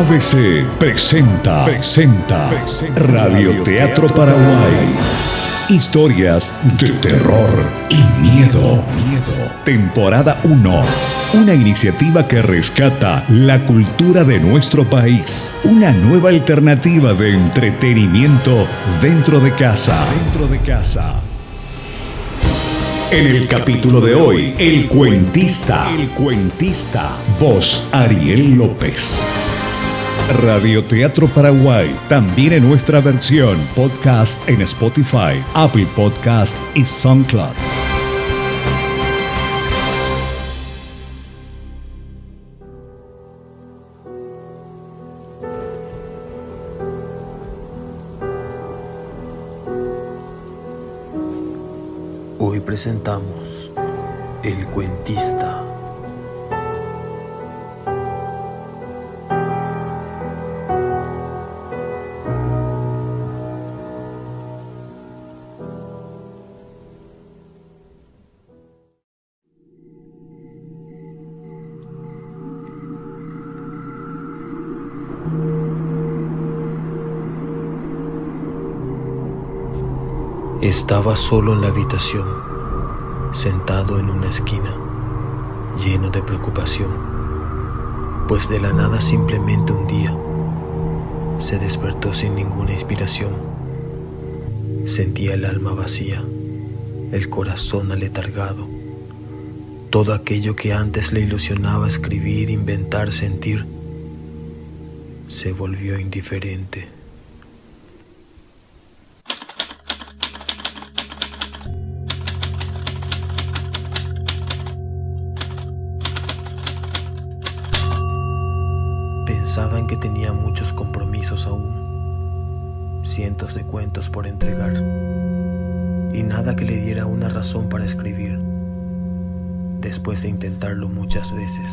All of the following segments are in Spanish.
ABC presenta, presenta, Radio Teatro Paraguay. Historias de terror y miedo. Miedo. Temporada 1. Una iniciativa que rescata la cultura de nuestro país. Una nueva alternativa de entretenimiento dentro de casa. Dentro de casa. En el capítulo de hoy, El Cuentista. El Cuentista. Voz Ariel López. Radio Teatro Paraguay, también en nuestra versión podcast en Spotify, Apple Podcast y SoundCloud. Hoy presentamos El Cuentista. Estaba solo en la habitación, sentado en una esquina, lleno de preocupación, pues de la nada simplemente un día se despertó sin ninguna inspiración. Sentía el alma vacía, el corazón aletargado. Todo aquello que antes le ilusionaba escribir, inventar, sentir, se volvió indiferente. Pensaba en que tenía muchos compromisos aún, cientos de cuentos por entregar, y nada que le diera una razón para escribir. Después de intentarlo muchas veces,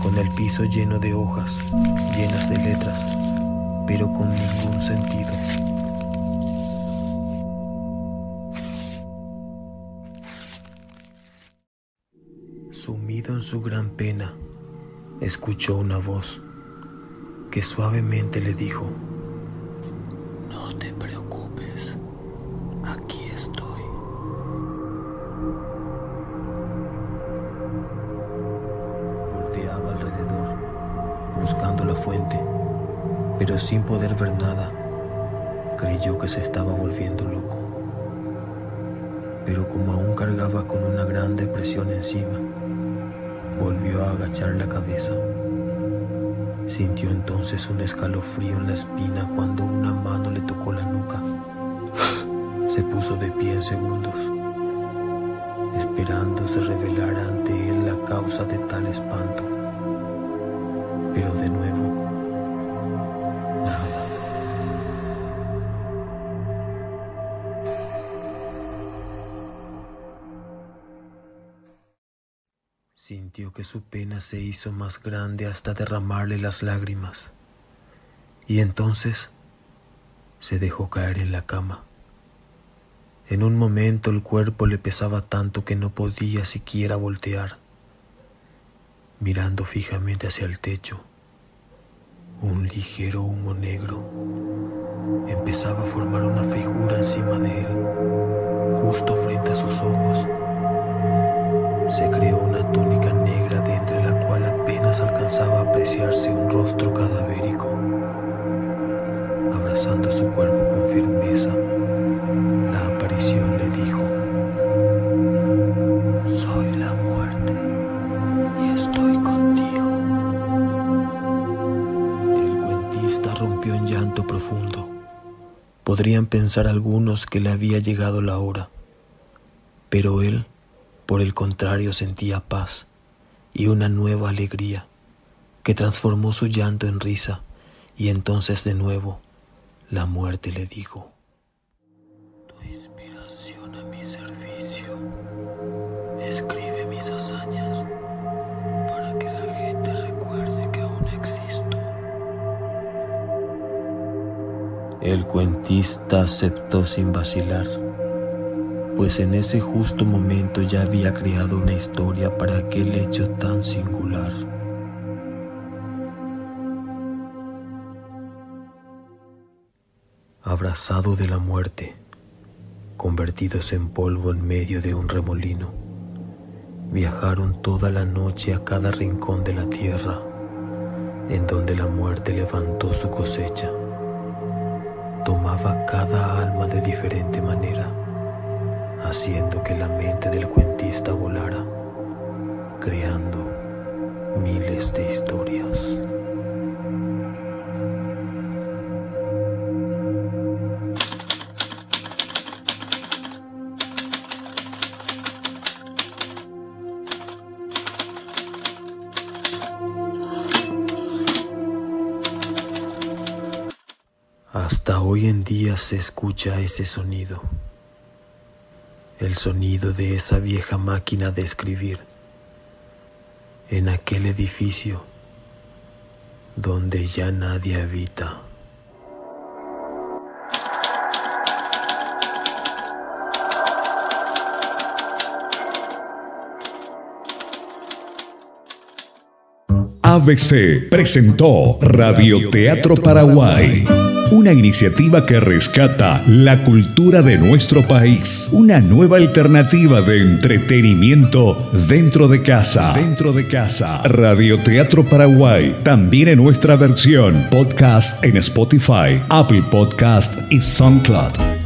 con el piso lleno de hojas, llenas de letras, pero con ningún sentido. Sumido en su gran pena, escuchó una voz que suavemente le dijo, No te preocupes, aquí estoy. Volteaba alrededor, buscando la fuente, pero sin poder ver nada, creyó que se estaba volviendo loco. Pero como aún cargaba con una gran depresión encima, volvió a agachar la cabeza. Sintió entonces un escalofrío en la espina cuando una mano le tocó la nuca. Se puso de pie en segundos, esperando se revelara ante él la causa de tal espanto. Pero de nuevo, Sintió que su pena se hizo más grande hasta derramarle las lágrimas. Y entonces se dejó caer en la cama. En un momento el cuerpo le pesaba tanto que no podía siquiera voltear. Mirando fijamente hacia el techo, un ligero humo negro empezaba a formar una figura encima de él, justo frente a sus ojos se creó una túnica negra de entre la cual apenas alcanzaba a apreciarse un rostro cadavérico. Abrazando su cuerpo con firmeza, la aparición le dijo, Soy la muerte y estoy contigo. El cuentista rompió en llanto profundo. Podrían pensar algunos que le había llegado la hora, pero él por el contrario, sentía paz y una nueva alegría que transformó su llanto en risa. Y entonces de nuevo la muerte le dijo, Tu inspiración a mi servicio, escribe mis hazañas para que la gente recuerde que aún existo. El cuentista aceptó sin vacilar pues en ese justo momento ya había creado una historia para aquel hecho tan singular. Abrazado de la muerte, convertidos en polvo en medio de un remolino, viajaron toda la noche a cada rincón de la tierra, en donde la muerte levantó su cosecha. Tomaba cada alma de diferente manera haciendo que la mente del cuentista volara, creando miles de historias. Hasta hoy en día se escucha ese sonido, el sonido de esa vieja máquina de escribir en aquel edificio donde ya nadie habita. ABC presentó Radio Teatro Paraguay. Una iniciativa que rescata la cultura de nuestro país. Una nueva alternativa de entretenimiento dentro de casa. Dentro de casa. Radio Teatro Paraguay. También en nuestra versión podcast en Spotify, Apple Podcast y SoundCloud.